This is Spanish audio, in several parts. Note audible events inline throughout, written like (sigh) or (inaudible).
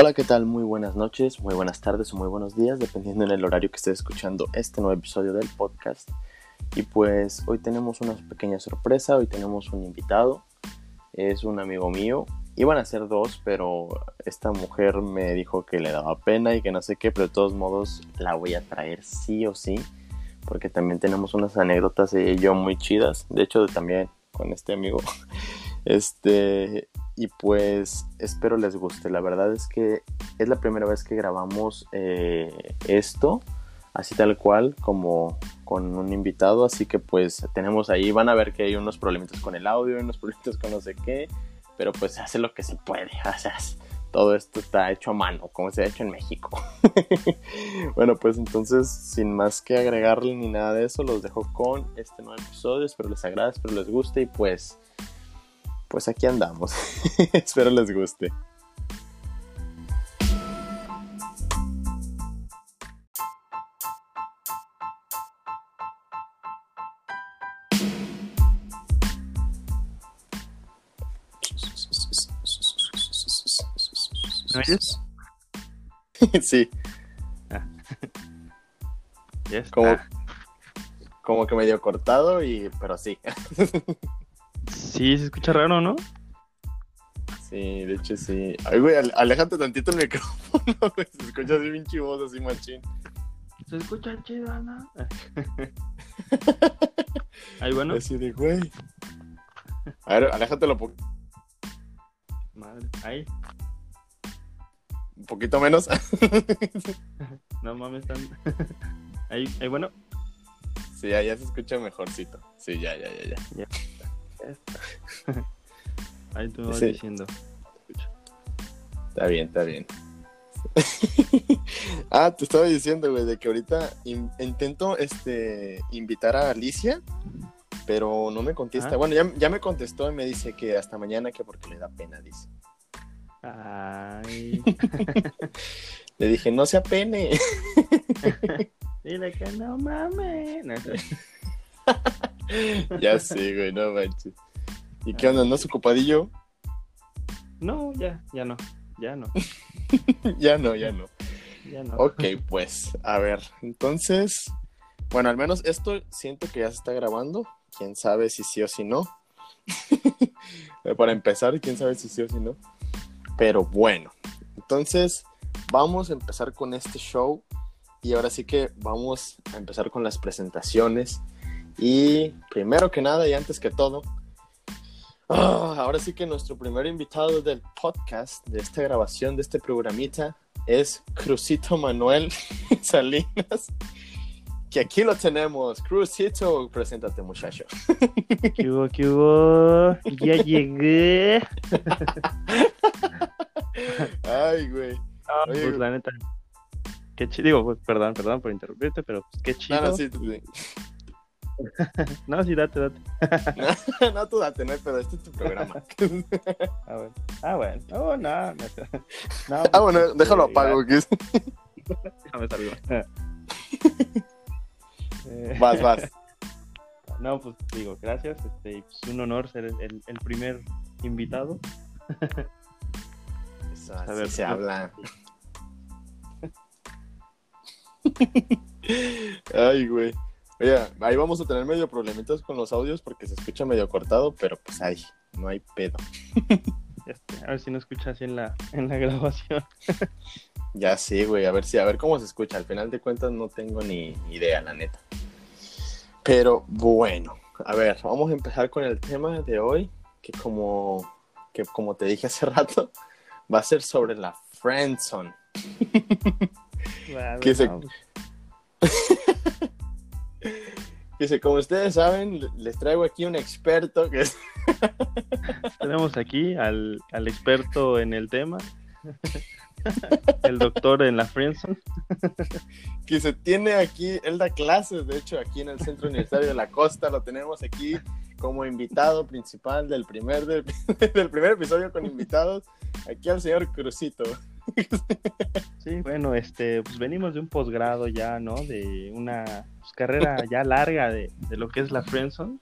Hola, ¿qué tal? Muy buenas noches, muy buenas tardes o muy buenos días, dependiendo en el horario que estés escuchando este nuevo episodio del podcast. Y pues hoy tenemos una pequeña sorpresa, hoy tenemos un invitado, es un amigo mío, iban a ser dos, pero esta mujer me dijo que le daba pena y que no sé qué, pero de todos modos la voy a traer sí o sí, porque también tenemos unas anécdotas de yo muy chidas, de hecho también con este amigo. (laughs) Este, y pues espero les guste. La verdad es que es la primera vez que grabamos eh, esto, así tal cual, como con un invitado. Así que pues tenemos ahí, van a ver que hay unos problemitas con el audio, unos problemitas con no sé qué, pero pues se hace lo que se puede. (laughs) O todo esto está hecho a mano, como se ha hecho en México. (laughs) bueno, pues entonces, sin más que agregarle ni nada de eso, los dejo con este nuevo episodio. Espero les agrade, espero les guste y pues pues aquí andamos. (laughs) Espero les guste. ¿Me oyes? (laughs) sí. Ah. (laughs) Yes. Como, Ah, como que medio cortado y pero sí. Sí, se escucha raro, ¿no? Sí, de hecho sí. Ay, güey, al- aléjate tantito el micrófono, (laughs) güey. Se escucha así bien chivoso, así machín. Se escucha chido, ¿no? (laughs) Ahí, bueno. Así de, güey. A ver, aléjatelo po- Madre. Ahí. un poquito menos. (laughs) No mames, están. Ahí, ahí, bueno. sí, ya, ya se escucha mejorcito. Sí, ya, ya, ya, ya. Ahí tú me vas Sí. diciendo. Está bien, está bien. (laughs) ah, te estaba diciendo, güey, de que ahorita in- intento este, invitar a Alicia, pero no me contesta. Ah. Bueno, ya, ya me contestó y me dice que hasta mañana que porque le da pena, dice. Ay. (laughs) Le dije, no sea pene. (laughs) Dile que no mames. No, (laughs) ya sé, güey, no manches. ¿Y qué onda? ¿No es ocupadillo? No, ya, ya no. Ya no. (laughs) ya no, ya no. Ya no. Ok, pues, a ver, entonces, bueno, al menos esto siento que ya se está grabando. Quién sabe si sí o si no. (laughs) Para empezar, quién sabe si sí o si no. Pero bueno, entonces vamos a empezar con este show. Y ahora sí que vamos a empezar con las presentaciones. Y primero que nada y antes que todo, ah, ahora sí que nuestro primer invitado del podcast, de esta grabación, de este programita, es Crucito Manuel (laughs) Salinas. Que aquí lo tenemos. Crucito, preséntate, muchacho. ¿Qué hubo, qué hubo? Ya llegué. Ay, güey. Ah, Oye, pues la neta. Qué chido. Digo, pues, perdón, perdón por interrumpirte, pero pues, qué chido. No, no, sí, sí. (laughs) No, sí, date, date. (laughs) no, tú date, no hay pedo, este es tu programa. (laughs) Ah, bueno. Ah, bueno. Oh, no, no. no ah, bueno, pues, déjalo apago. que es- Déjame salir. Eh, Vas, vas. No, pues digo, gracias. Este, y, pues, un honor ser el, el- primer invitado. Eso, A así ver, se habla. Ay, güey. Oye, ahí vamos a tener medio problemitas con los audios porque se escucha medio cortado, pero pues ahí, no hay pedo. (laughs) Este, a ver si no escuchas así en la, en la grabación. (laughs) Ya sí, güey, a ver si, a ver cómo se escucha. Al final de cuentas no tengo ni idea, la neta. Pero bueno, a ver, vamos a empezar con el tema de hoy, que como, que como te dije hace (laughs) rato, va a ser sobre la friendzone. Vale, Que se- Dice, como ustedes saben, le- les traigo aquí un experto que es... (laughs) tenemos aquí al, al experto en el tema. el doctor en la friendzone. (laughs) que se tiene aquí, él da clases, de hecho, aquí en el Centro Universitario de la Costa, lo tenemos aquí como invitado principal del primer, del, (laughs) del primer episodio con invitados, aquí al señor Crucito. (laughs) Sí, bueno, este, pues venimos de un posgrado ya, ¿no? De una pues, carrera (laughs) ya larga de, de lo que es la friendzone.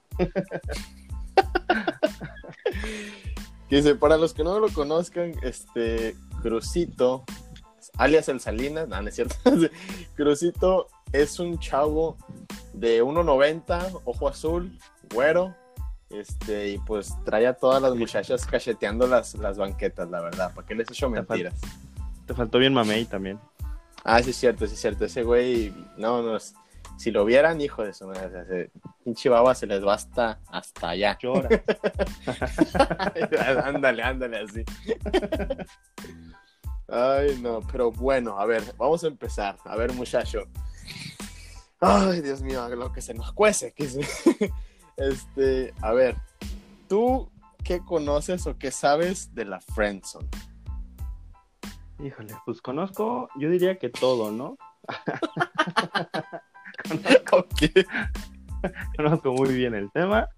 Que (laughs) dice, para los que no lo conozcan, este, Crucito, alias el Salinas, no, no es cierto. Crucito es un chavo de 1.90, ojo azul, güero, este, y pues trae a todas las muchachas cacheteando las, las banquetas, la verdad. ¿Para qué les echo mentiras? Te faltó bien Mamey también. Ah, sí es cierto, sí es cierto. Ese güey, no, no, si lo vieran, hijo de su madre, pinche baba se les va hasta, hasta allá. Llora. (laughs) ándale, ándale, así. Ay, no, pero bueno, a ver, vamos a empezar. A ver, muchacho. Ay, Dios mío, lo que se nos cuece. Que (laughs) Este, a ver, ¿tú qué conoces o qué sabes de la Friendzone? Híjole, pues conozco, yo diría que todo, ¿no? (laughs) conozco, conozco muy bien el tema.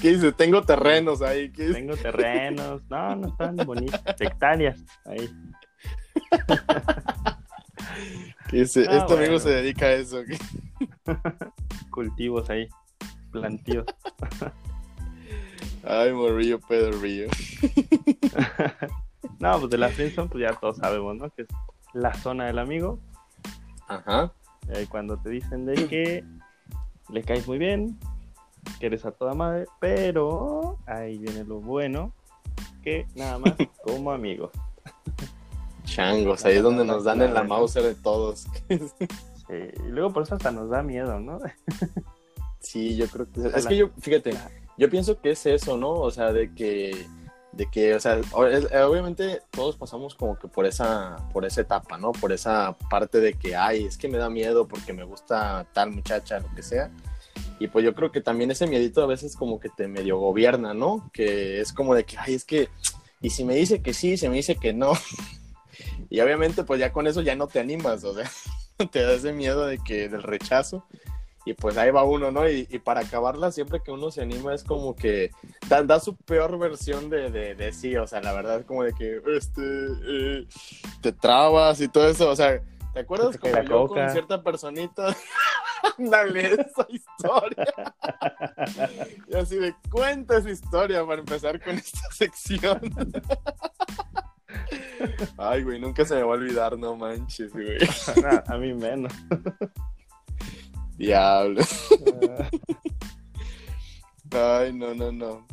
¿Qué dice? Tengo terrenos ahí. Tengo terrenos. No, no están bonitos. Hectáreas ahí. ¿Qué dice? Ah, este amigo se dedica a eso. Cultivos ahí. Plantíos. Ay, Morrillo, Pedro Río. (laughs) no, pues de la Friendzone, pues ya todos sabemos, ¿no? Que es la zona del amigo. Ajá. Y cuando te dicen de que le caes muy bien, que eres a toda madre, pero ahí viene lo bueno, que nada más (laughs) como amigo. Changos, ahí es donde nos dan en la mouse de todos. (laughs) y luego por eso hasta nos da miedo, ¿no? sí, yo creo que es que yo, fíjate, yo pienso que es eso, ¿no? O sea, de que de que, o sea, obviamente todos pasamos como que por esa, por esa etapa, ¿no? Por esa parte de que, ay, es que me da miedo porque me gusta tal muchacha, lo que sea. Y pues yo creo que también ese miedito a veces como que te medio gobierna, ¿no? Que es como de que, ay, es que, y si me dice que sí, se me dice que no. (laughs) y obviamente pues ya con eso ya no te animas, o sea, (laughs) te da ese miedo de que, del rechazo. Y pues ahí va uno, ¿no? Y, para acabarla, siempre que uno se anima es como que da, su peor versión de, de, sí, o sea, la verdad es como de que, este, eh, te trabas y todo eso, o sea, ¿Te acuerdas como yo con cierta personita? (laughs) Dale esa historia. (laughs) y así de cuenta esa historia para empezar con esta (laughs) sección. Ay, güey, nunca se me va a olvidar, no manches, güey. a mí menos. Diablo. (laughs) Ay, no, no, no.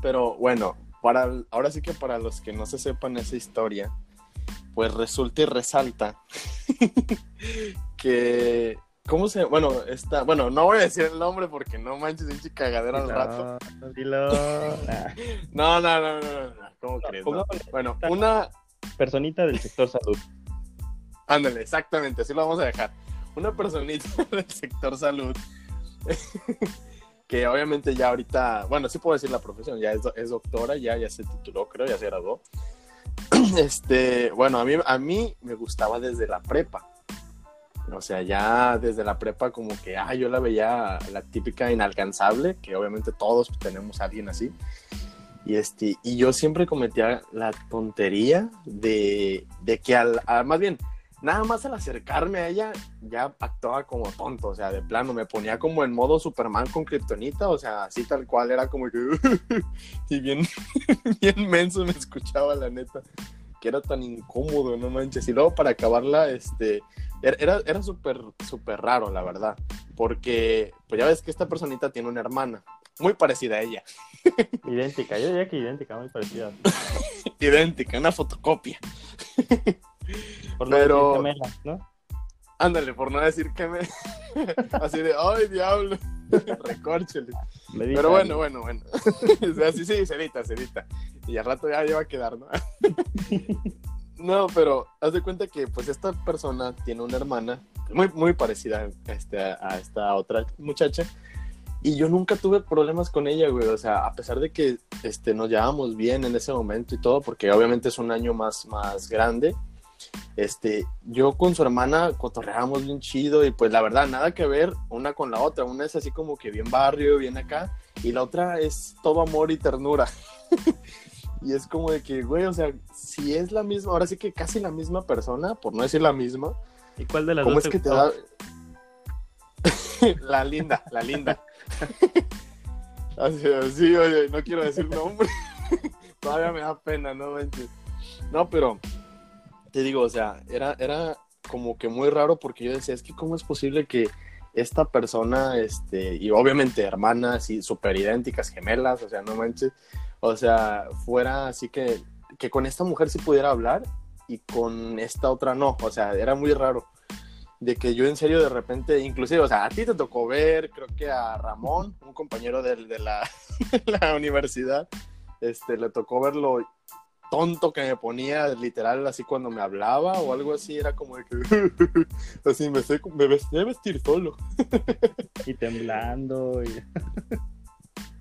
Pero bueno, para ahora sí que para los que no se sepan esa historia, pues resulta y resalta (laughs) que ¿Cómo se.? Bueno, está. Bueno, no voy a decir el nombre porque no manches, un cagadera al rato. (laughs) no, no, no, no, no. ¿Cómo crees? Bueno, una. Personita del sector salud. Ándale, exactamente, así lo vamos a dejar. Una personita (laughs) del sector salud. (laughs) que obviamente ya ahorita. Bueno, sí puedo decir la profesión, ya es, es doctora, ya, ya se tituló, creo, ya se graduó. (clears throat) este, bueno, a mí, a mí me gustaba desde la prepa. O sea, ya desde la prepa como que, ah, yo la veía la típica inalcanzable, que obviamente todos tenemos a alguien así. Y, este, y yo siempre cometía la tontería de, de que al, más bien, nada más al acercarme a ella, ya actuaba como tonto, o sea, de plano, me ponía como en modo Superman con Kryptonita, o sea, así tal cual, era como que, (laughs) y bien, (laughs) bien menso me escuchaba, la neta, que era tan incómodo, no manches, y luego para acabarla, este, er, era, era súper, súper raro, la verdad, porque, pues ya ves que esta personita tiene una hermana, muy parecida a ella. (laughs) Idéntica, yo diría que idéntica, muy parecida. idéntica, una fotocopia. Por no Pero... decir ¿no? Ándale, por no decir que me. (laughs) Así de, ¡ay, diablo! (laughs) Recórchele. Pero bueno, bueno, (laughs) bueno. Así sí, se edita, se edita. Y al rato ya, va a quedar, ¿no? no, pero haz de cuenta que, pues, esta persona tiene una hermana muy, muy parecida a, este, a esta otra muchacha. Y yo nunca tuve problemas con ella, güey. O sea, a pesar de que este, nos llevábamos bien en ese momento y todo, porque obviamente es un año más, más grande este, yo con su hermana cotorreábamos bien chido y pues la verdad, nada que ver una con la otra. Una es así como que bien barrio, bien acá, y la otra es todo amor y ternura. (laughs) y es como de que, güey, o sea, si es la misma, ahora sí que casi la misma persona, por no decir la misma. ¿Y cuál de las ¿Cómo es que te da? (laughs) la linda, la linda. (laughs) así, así, oye, no quiero decir nombre. Todavía me da pena, no manches. No, pero te digo, o sea, era, era como que muy raro porque yo decía, es que cómo es posible que esta persona, este, y obviamente hermanas y súper idénticas, gemelas, o sea, no manches, o sea, fuera así que, que con esta mujer sí pudiera hablar y con esta otra no, o sea, era muy raro. De que yo en serio de repente, inclusive, o sea, a ti te tocó ver, creo que a Ramón, un compañero de, de la, (laughs) la universidad, este, le tocó verlo tonto que me ponía literal así cuando me hablaba o algo así, era como de que (laughs) así me, sé, me vesté vestir solo. (laughs) y temblando. Y...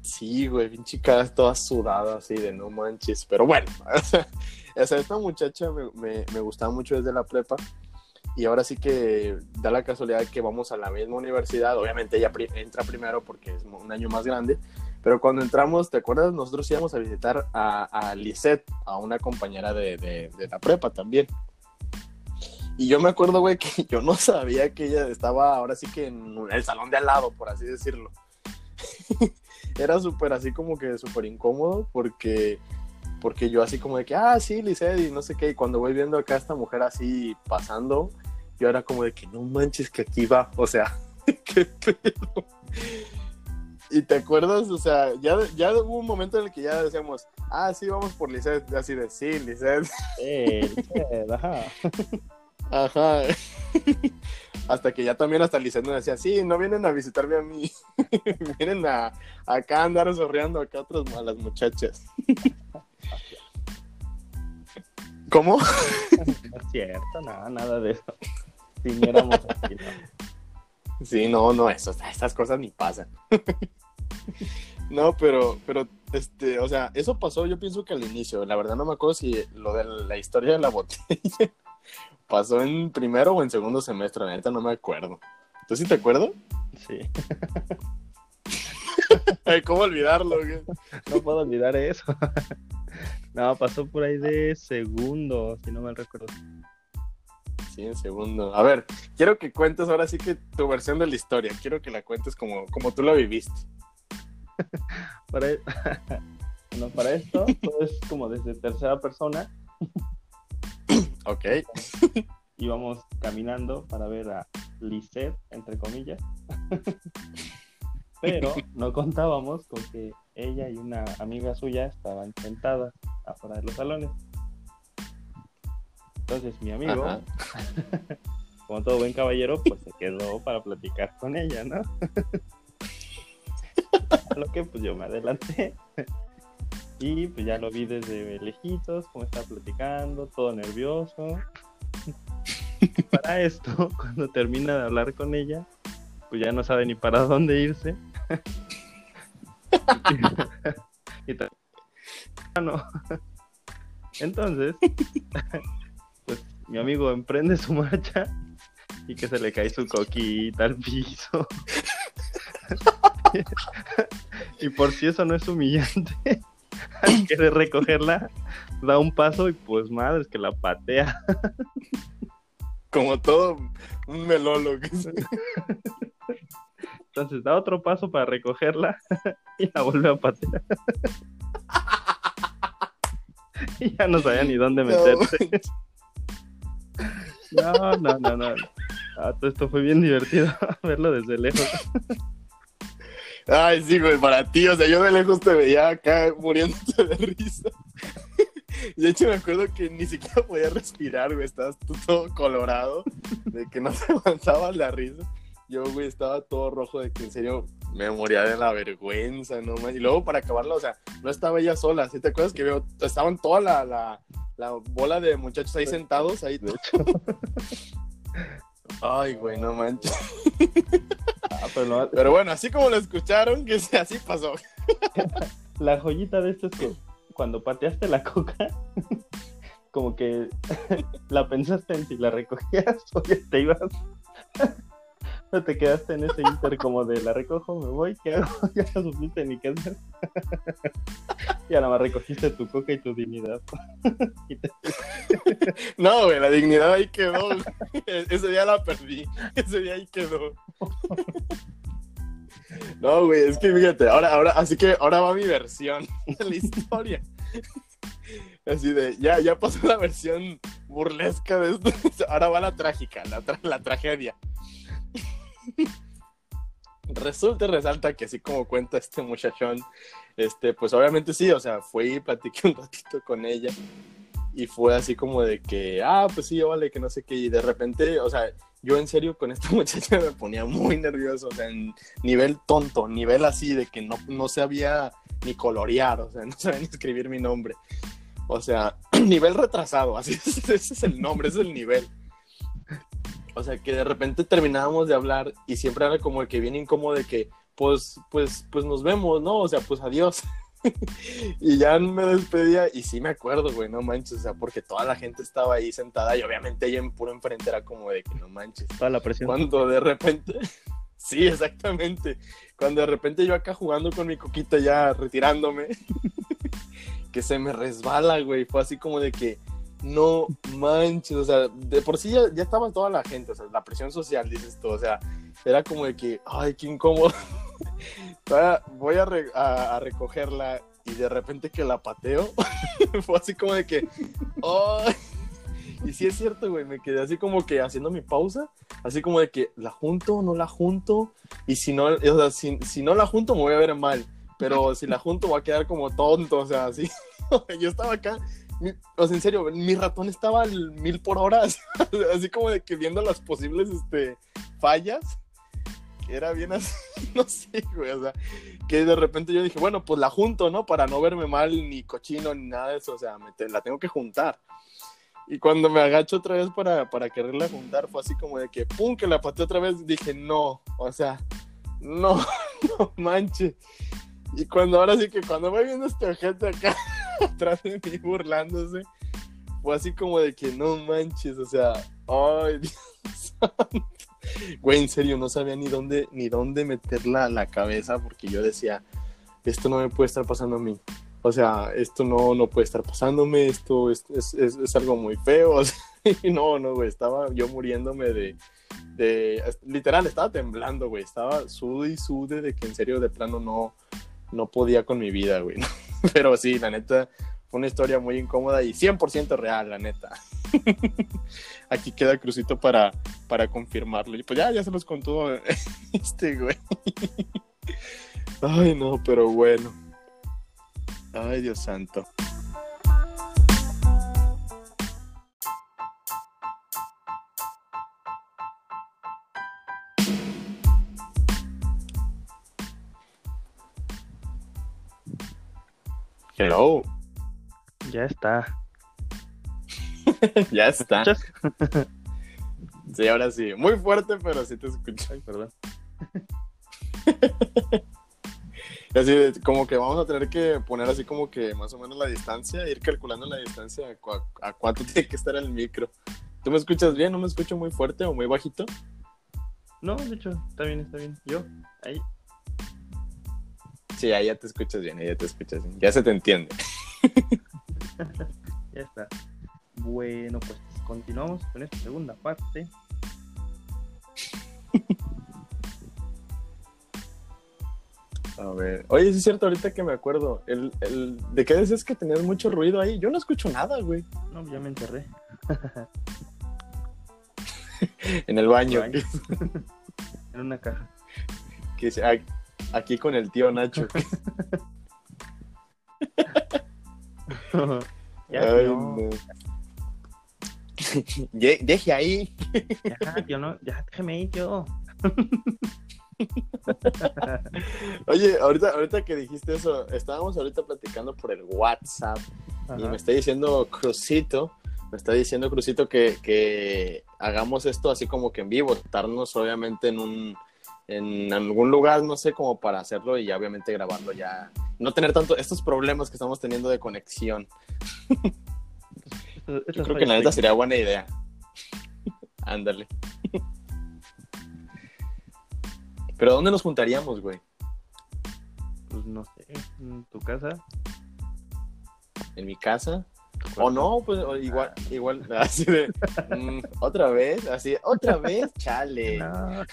sí, güey, pinche cara toda sudada así de no manches. Pero bueno, (laughs) o sea, esta muchacha me, me, me gustaba mucho desde la prepa y ahora sí que da la casualidad que vamos a la misma universidad. Obviamente ella entra primero porque es un año más grande, pero cuando entramos, ¿te acuerdas? Nosotros íbamos a visitar a, a Lisette, a una compañera de, de, de, la prepa también. Y yo me acuerdo, güey, que (laughs) yo no sabía que ella estaba ahora sí que en el salón de al lado, por así decirlo. (laughs) Era súper así como que súper incómodo porque porque yo así como de que, ah, sí, Lisette, y no sé qué, y cuando voy viendo acá a esta mujer así pasando, yo era como de que no manches que aquí va, o sea, (laughs) qué pedo. Y te acuerdas, o sea, ya, ya hubo un momento en el que ya decíamos, ah, sí, vamos por Lisette, así de, sí, Lisette. Eh, Lisette, ajá. Ajá. (laughs) hasta que ya también hasta Lisette nos decía, sí, no vienen a visitarme a mí, (laughs) vienen a, acá a andar sorreando acá otras malas muchachas. ¿Cómo? No es cierto, nada, nada de eso. Si aquí, ¿no? Sí, no, no, eso, estas cosas ni pasan. (laughs) no, pero, pero, este, o sea, eso pasó yo pienso que al inicio, la verdad no me acuerdo si lo de la historia de la (laughs) botella pasó en primero o en segundo semestre, la neta no me acuerdo. ¿Tú sí te acuerdas? Sí. (laughs) ¿Cómo olvidarlo? güey? No puedo olvidar eso. No, pasó por ahí de segundo, si no mal recuerdo. Sí, segundo. A ver, quiero que cuentes ahora sí que tu versión de la historia. Quiero que la cuentes como, como tú la viviste. (laughs) Para, (laughs) bueno, para esto, todo es como desde tercera persona. (coughs) Ok. Íbamos caminando para ver a Lisette, entre comillas. (laughs) Pero no contábamos con que ella y una amiga suya estaban sentadas afuera de los salones. Entonces mi amigo, Ajá. (laughs) como todo buen caballero, pues se quedó para platicar con ella, ¿no? A (laughs) lo que pues yo me adelanté. (laughs) Y pues ya lo vi desde lejitos, como estaba platicando, todo nervioso. Para esto, cuando termina de hablar con ella, pues ya no sabe ni para dónde irse. y Ah, no. Entonces, pues mi amigo emprende su marcha y que se le cae su coquita al piso. (laughs) y por si eso no es humillante, (laughs) al querer recogerla, da un paso y pues madre, es que la patea. Como todo un se- Entonces da otro paso para recogerla y la vuelve a patear. (laughs) y ya no sabía ni dónde meterse. No, no, no, no. Ah, todo esto fue bien divertido (laughs) verlo desde lejos. Ay, sí, güey, para ti. O sea, yo de lejos te veía acá muriéndote de risa. De hecho, me acuerdo que ni siquiera podía respirar, güey. Estabas tú todo colorado, de que no (laughs) te aguantaba la risa. Yo, güey, estaba todo rojo de que en serio me moría de la vergüenza, no más. Y luego, para acabarlo, o sea, no estaba ella sola. ¿Sí te acuerdas que veo? Estaban toda la, la, la bola de muchachos ahí sentados, ahí. De hecho, (laughs) Ay, güey, no manches. ah, pero bueno, así como lo escucharon, que sí, así pasó. (laughs) la joyita de esto es que cuando pateaste la coca, (laughs) como que la pensaste en si la recogías o ya te ibas. No (laughs) te quedaste en ese inter como de la recojo, me voy, ¿qué hago? (laughs) Ya no supiste ni qué hacer. (laughs) Y nada más recogiste tu coca y tu dignidad. Y te- No, güey, la dignidad ahí quedó. güey. Ese día la perdí. Ese día ahí quedó. No, güey, es que fíjate, ahora, ahora, así que ahora va mi versión de la historia. Así de, ya, ya pasó la versión burlesca de esto. Ahora va la trágica, la, tra- la tragedia. Resulta y resalta que así como cuenta este muchachón, este, pues obviamente sí, o sea, fui y platiqué un ratito con ella. Y fue así como de que, ah, pues sí, vale, que no sé qué. Y de repente, o sea, yo en serio con esta (laughs) muchacha me ponía muy nervioso, o sea, en nivel tonto, nivel así de que no, no sabía ni colorear, o sea, (laughs) no sabía ni escribir mi nombre. O sea, (clears throat) nivel retrasado, así es, (laughs) ese es el nombre, ese es el nivel. O sea, que de repente terminábamos de hablar y siempre era como el que viene incómodo de que, pues, pues, pues nos vemos, ¿no? O sea, pues adiós. (laughs) y ya me despedía y sí me acuerdo, güey, no manches, o sea, porque toda la gente estaba ahí sentada y obviamente ella en puro enfrente era como de que no manches. Toda la presión. Cuando de repente, (laughs) sí, exactamente, cuando de repente yo acá jugando con mi coquita ya retirándome, (laughs) que se me resbala, güey, fue así como de que, no manches, o sea, de por sí ya, ya estaba toda la gente, o sea, la presión social, dices tú, o sea, era como de que, ay, qué incómodo. (laughs) Voy a, re- a- a recogerla y de repente que la pateo, (laughs) fue así como de que, ay. (laughs) Y sí es cierto, güey, me quedé así como que haciendo mi pausa, así como de que, ¿la junto o no la junto? Y si no, o sea, si, si no la junto me voy a ver mal, pero si la junto voy a quedar como tonto, o sea, así. Yo estaba acá, o sea, en serio, mi ratón estaba al mil por hora, (laughs) así como de que viendo las posibles este, fallas, era bien así, (laughs) no sé, güey, o sea, que de repente yo dije, bueno, pues la junto, ¿no? Para no verme mal, ni cochino, ni nada de eso, o sea, me te- la tengo que juntar. Y cuando me agacho otra vez para, para quererla juntar, fue así como de que, pum, que la pateé otra vez, dije, no, o sea, no, (laughs) no manches. Y cuando ahora sí que cuando voy viendo este ojete acá (laughs) atrás de mí burlándose, fue así como de que no manches, o sea, ay, (laughs) Dios. Güey, en serio, no sabía ni dónde, ni dónde meter la, cabeza porque yo decía, esto no me puede estar pasando a mí. O sea, esto no, no puede estar pasándome, esto es, es, es- es algo muy feo. (laughs) no, no, güey, estaba yo muriéndome de, de... Literal, estaba temblando, güey, estaba sude y sude de que en serio de plano no, no podía con mi vida, güey. (laughs) Pero sí, la neta, fue una historia muy incómoda y 100% real, la neta. (laughs) Aquí queda Crucito para, para confirmarlo. Y pues ya, ya se los contó (laughs) este, güey. Ay, no, pero bueno. Ay, Dios santo. Hello. Ya está. (laughs) ya está. Sí, ahora sí. Muy fuerte, pero sí te escucho. Ay, perdón. (laughs) Así como que vamos a tener que poner así como que más o menos la distancia, ir calculando la distancia a, a cuánto (laughs) tiene que estar el micro. ¿Tú me escuchas bien? ¿No me escucho muy fuerte o muy bajito? No, de hecho, está bien, está bien. Yo, ahí. Sí, ahí ya te escuchas bien, ahí ya te escuchas bien. Ya se te entiende. (laughs) Ya está. Bueno, pues continuamos con esta segunda parte. A ver. Oye, sí es cierto, ahorita que me acuerdo. El, el, ¿De qué decías que tenías mucho ruido ahí? Yo no escucho nada, güey. No, ya me enterré. (laughs) En el baño. (laughs) En una caja. Que dice, "Ay, aquí con el tío Nacho. (laughs) ya, Ay, no. Deje ahí. Ya, tío, no. Ya, déjame ir, tío. Oye, ahorita, ahorita que dijiste eso, estábamos ahorita platicando por el WhatsApp y me está diciendo Crucito, me está diciendo Crucito que, que hagamos esto así como que en vivo, estarnos obviamente en un en algún lugar, no sé, como para hacerlo y ya obviamente grabarlo ya, no tener tanto estos problemas que estamos teniendo de conexión. Yo creo que la neta sería buena idea. Ándale. Pero ¿dónde nos juntaríamos, güey? Pues no sé. En tu casa. ¿En mi casa? tu O no, pues igual, igual, (laughs) así de, mm, otra vez, así, otra vez, chale. (laughs) No.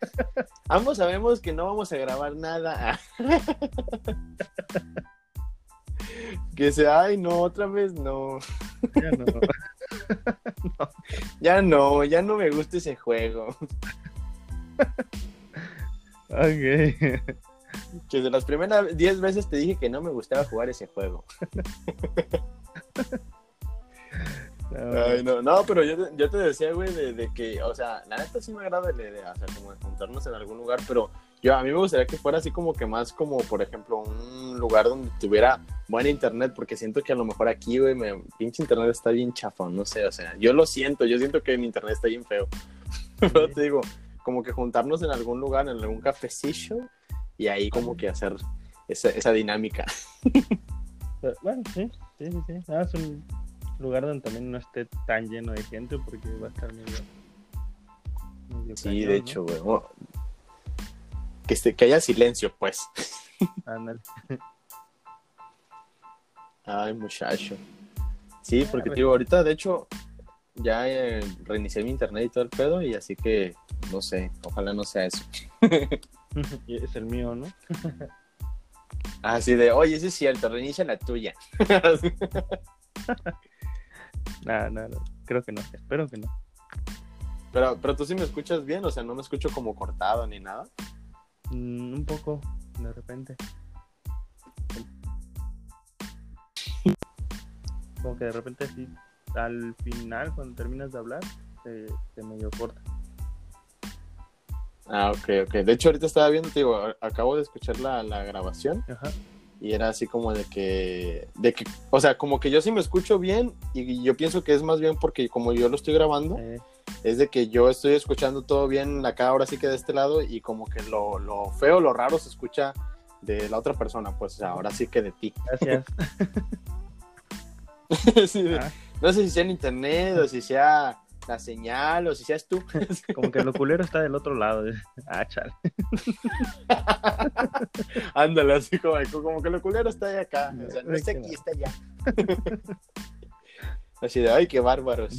(laughs) Ambos sabemos que no vamos a grabar nada. (laughs) Que sea, ay, no, otra vez no. Ya (laughs) no. Ya no, ya no me gusta ese juego. Ok. Que de las primeras 10 veces te dije que no me gustaba jugar ese juego. No, Ay, no, no, pero yo te, yo te decía, güey, de, de que, o sea, la neta sí me agrada la idea, o sea, como de juntarnos en algún lugar, pero yo a mí me gustaría que fuera así como que más como, por ejemplo, un lugar donde tuviera buen internet, porque siento que a lo mejor aquí, güey, me, pinche internet está bien chafón, no sé, o sea, yo lo siento, yo siento que mi internet está bien feo, (laughs) pero te digo, como que juntarnos en algún lugar, en algún cafecillo, y ahí como que hacer esa, esa dinámica. (laughs) Bueno, sí, sí, sí, sí. Ah, es un lugar donde también no esté tan lleno de gente porque va a estar medio. medio Sí, cañón, de hecho, güey. que, esté- que haya silencio, pues. (laughs) Ándale. Ay, muchacho. Sí, Ah, porque digo, ahorita de hecho ya eh, reinicié mi internet y todo el pedo y así que no sé, ojalá no sea eso. (laughs) Es el mío, ¿no? (laughs) Así de, oye, eso es cierto, reinicia la tuya. Nada, nada, creo que no. Espero que no. pero, pero tú sí me escuchas bien, o sea, no me escucho como cortado ni nada. Mm, un poco, de repente. Como que de repente así, al final, cuando terminas de hablar, se, se medio corta. Ah, ok, ok. De hecho, ahorita estaba viendo, te digo, acabo de escuchar la, la grabación Ajá. Y era así como de que, de que, o sea, como que yo sí me escucho bien y yo pienso que es más bien porque como yo lo estoy grabando, es de que yo estoy escuchando todo bien acá ahora sí que de este lado y como que lo, lo feo, lo raro se escucha de la otra persona, pues o sea, ahora sí que de ti. gracias. (laughs) Sí, Ah, no sé si sea en internet o si sea la señal o si seas tú. (laughs) como que lo culero está del otro lado. Ah, chale. (laughs) Ándale, así como, como que lo culero está de acá, o sea, no está aquí, está allá. (laughs) Así de, ay, qué bárbaros.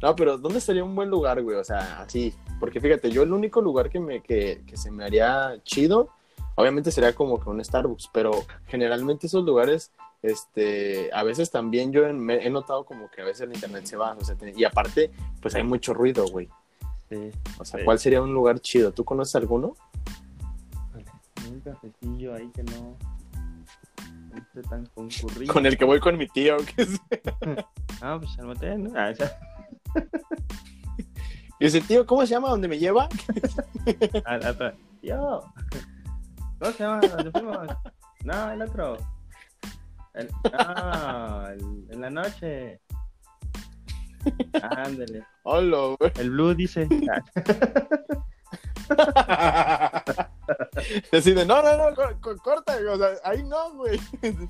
No, pero ¿dónde estaría un buen lugar, güey? O sea, así. Porque fíjate, yo el único lugar que, me, que, que se me haría chido, obviamente sería como que un Starbucks, pero generalmente esos lugares, este, a veces también yo en- me- he notado como que a veces el internet se va, o sea, te- y aparte, pues hay mucho ruido, güey. Sí, O sea, Sí. ¿cuál sería un lugar chido? ¿Tú conoces alguno? un cafecillo ahí que no, no esté tan concurrido. Con el que voy con mi tío. que es- (laughs) Ah, pues el motel, ¿no? Ah, ya. Y dice, tío, ¿cómo se llama? ¿Dónde me lleva? Ah, pero- Yo. ¿Cómo se llama? ¿Dónde fuimos? No, el otro. El... El- en la noche. Ándale. Hola, güey. El blue dice. Ah, (laughs) Decide, no, no, no, co- co- corta, o sea, ahí no, güey. (laughs)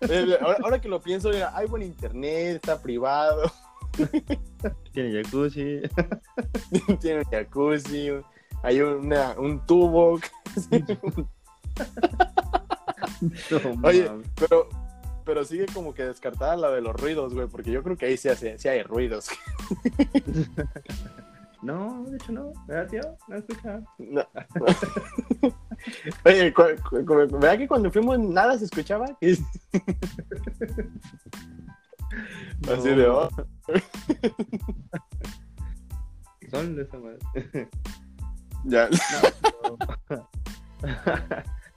Eh, Ahora, ahora que lo pienso, mira, hay buen internet, está privado, (laughs) Tiene jacuzzi. tiene un jacuzzi, hay una, un tubo, No, Oye. pero, pero sigue como que descartada la de los ruidos, güey, porque yo creo que ahí sí, hace, sí hay ruidos. (laughs) No, de hecho no. ¿Verdad, tío? No escucha. No. (laughs) Oye, ¿verdad que cuando fuimos nada se escuchaba? (laughs) Así de, oh. Son de esa madre. Ya. No,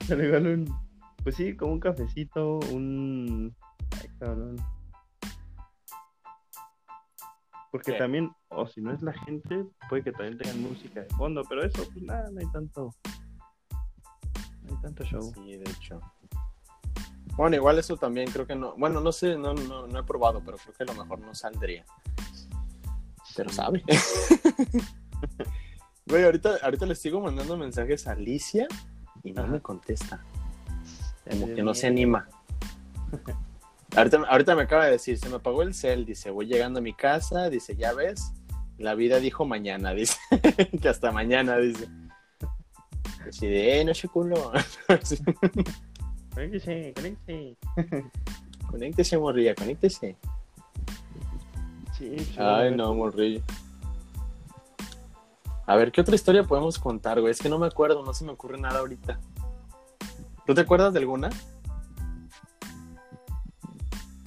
pero igual un. Pues sí, como un cafecito, un. Ay, cabrón. Porque ¿Qué? también, o si no es la gente, puede que también tengan música de fondo, pero eso, pues nada, no hay tanto. No hay tanto show. Sí, de hecho. Bueno, igual eso también creo que no. Bueno, no sé, no, no, no he probado, pero creo que a lo mejor no saldría. Pero sabe. (laughs) Güey, ahorita, ahorita le sigo mandando mensajes a Alicia y no Ajá. me contesta. Como que no se anima. (laughs) Ahorita, ahorita me acaba de decir, se me apagó el cel, dice, voy llegando a mi casa, dice, ya ves, la vida dijo mañana, (laughs) dice, que hasta mañana, dice. Así de, eh, no se culo. (laughs) Conéctese, conéctese. conéctese, morrilla, conéctese. Sí, sí, Ay, no, morrillo. A ver, ¿qué otra historia podemos contar, güey? Es que no me acuerdo, no se me ocurre nada ahorita. ¿Tú te acuerdas de alguna?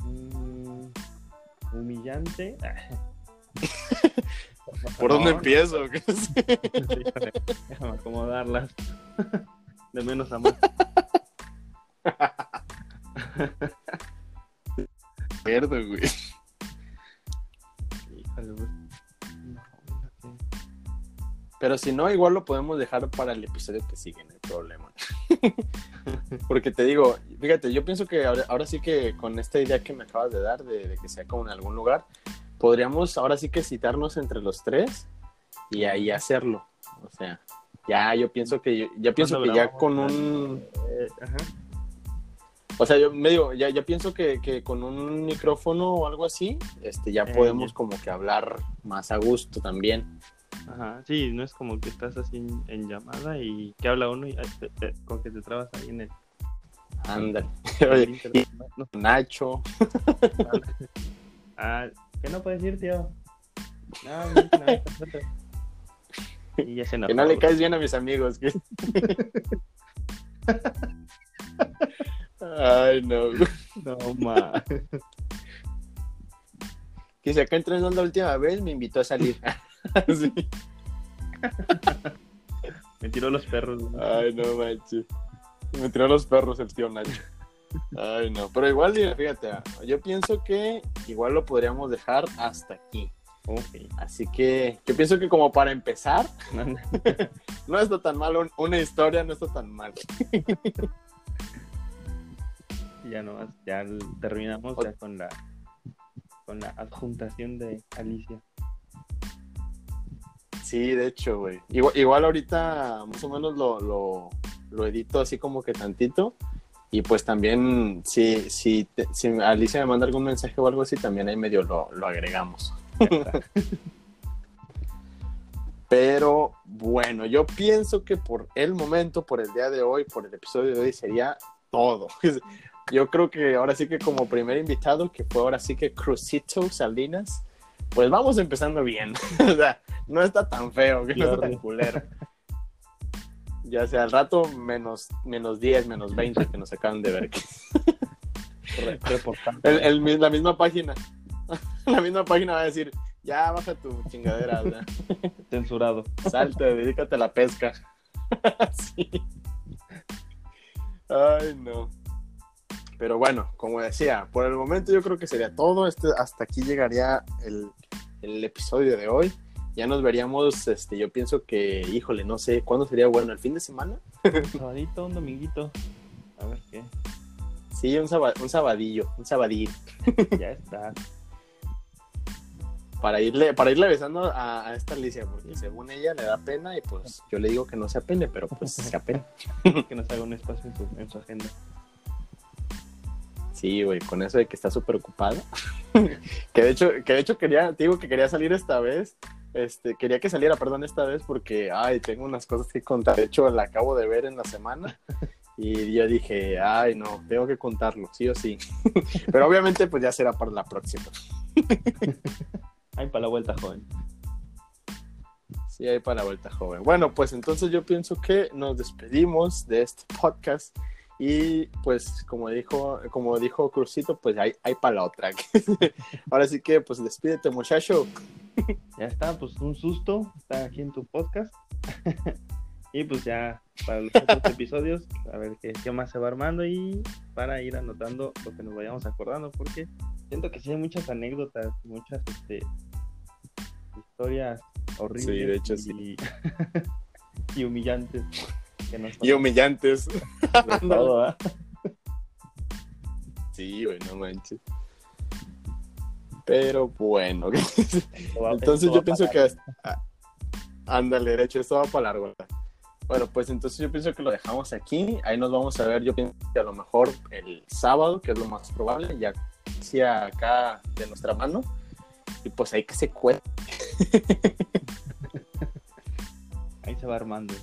Mm, humillante. (laughs) ¿Por, dónde empiezo? (laughs) Déjame acomodarlas. (laughs) De menos a más. Mierda, güey. Híjole, güey. Pero si no, igual lo podemos dejar para el episodio que sigue, no hay problema. (laughs) Porque te digo, fíjate, yo pienso que ahora, ahora sí que con esta idea que me acabas de dar, de, de que sea como en algún lugar, podríamos ahora sí que citarnos entre los tres y ahí hacerlo. O sea, ya yo pienso que ya pienso que ¿Cuándo ya con un Eh, ajá. o sea, yo me digo, ya, ya pienso que, que con un micrófono o algo así, este ya Eh, podemos como que hablar más a gusto también. Ajá, sí, no es como que estás así en, en llamada y que habla uno y ay, te- te- con que te trabas ahí en el, Ándale. No, (laughs) Nacho, ah, ¿qué no puedes decir, tío? No, no, no, no, no. (laughs) Y ya se que no le caes bien a mis amigos. que- (laughs) Ay, no. No, ma. Que si acá entrenando la última vez me invitó a salir. (laughs) Sí. Me tiró los perros. Ay, no manches. Me tiró los perros el tío Nacho. Ay, no. Pero igual, fíjate, yo pienso que igual lo podríamos dejar hasta aquí. Ok. Así que yo pienso que como para empezar, (laughs) no está tan mal, un- una historia no está tan mal. ya nomás, ya terminamos ya con la con la adjuntación de Alicia. Sí, de hecho, güey. Igual, igual ahorita más o menos lo, lo, lo edito así como que tantito. Y pues también, si, si, te- si Alicia me manda algún mensaje o algo así, también ahí medio lo, lo agregamos. (laughs) Pero bueno, yo pienso que por el momento, por el día de hoy, por el episodio de hoy, sería todo. (laughs) Yo creo que ahora sí que como primer invitado, que fue ahora sí que Crucito Salinas, pues vamos empezando bien. (laughs) o sea, no está tan feo, que no está tan culero. Ya sea al rato menos, menos 10, menos 20 que nos acaban de ver. (laughs) Reportando. El- el la misma página. (laughs) La misma página va a decir, ya baja tu chingadera, sea. Censurado. Salte, dedícate a la pesca. sí. Ay, no. Pero bueno, como decía, por el momento yo creo que sería todo. Este, hasta aquí llegaría el, el episodio de hoy. Ya nos veríamos, este, yo pienso que, híjole, no sé, ¿cuándo sería bueno? ¿El fin de semana? Un (laughs) sabadito, un dominguito. A ver qué. Sí, un, saba- un sabadillo, un sabadillo. (laughs) Ya está. Para irle, para irle besando a, a esta Alicia, porque según ella le da pena y pues yo le digo que no se apene, pero pues se apena. (laughs) Que nos haga un espacio en su, en su agenda. Sí, güey, con eso de que está súper ocupado. (laughs) que de hecho, que de hecho quería, te digo que quería salir esta vez. Este, quería que saliera, perdón, esta vez porque, ay, tengo unas cosas que contar. De hecho, la acabo de ver en la semana y yo dije, ay, no, tengo que contarlo, sí o sí. (laughs) Pero obviamente, pues ya será para la próxima. (laughs) Ay, para la vuelta, joven. Sí, ahí para la vuelta, joven. Bueno, pues entonces yo pienso que nos despedimos de este podcast y pues como dijo, como dijo Crucito, pues hay, hay para la otra. (laughs) Ahora sí que pues despídete, muchacho. (laughs) Ya está, pues un susto estar aquí en tu podcast. (laughs) y pues ya para los otros episodios, a ver qué, qué más se va armando y para ir anotando lo que nos vayamos acordando, porque siento que sí hay muchas anécdotas, muchas este, historias horribles Sí, de hecho, y, sí. y humillantes. Que Y humillantes. pasan (laughs) (laughs) de todo. Sí, güey, no manches. Pero bueno, entonces yo pienso que... ah, Ándale, derecho, esto va para largo. Bueno, pues entonces yo pienso que lo dejamos aquí. Ahí nos vamos a ver, yo pienso que a lo mejor el sábado, que es lo más probable, ya sea acá de nuestra mano. Y pues ahí que se cuente. Ahí se va armando.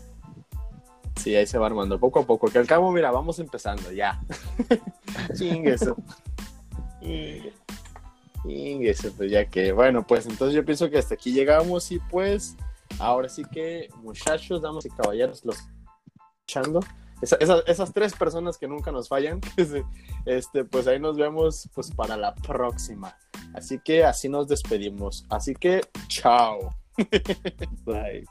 Sí, ahí se va armando poco a poco. Que al cabo, mira, vamos empezando, ya. (laughs) Chingue eso. Chingue eso, pues ya que. Bueno, pues entonces yo pienso que hasta aquí llegamos y pues ahora sí que, muchachos, damas y caballeros, los escuchando. Esa- esa- esas tres personas que nunca nos fallan, (laughs) este, pues ahí nos vemos pues para la próxima. Así que así nos despedimos. Así que, chao. (laughs) Bye.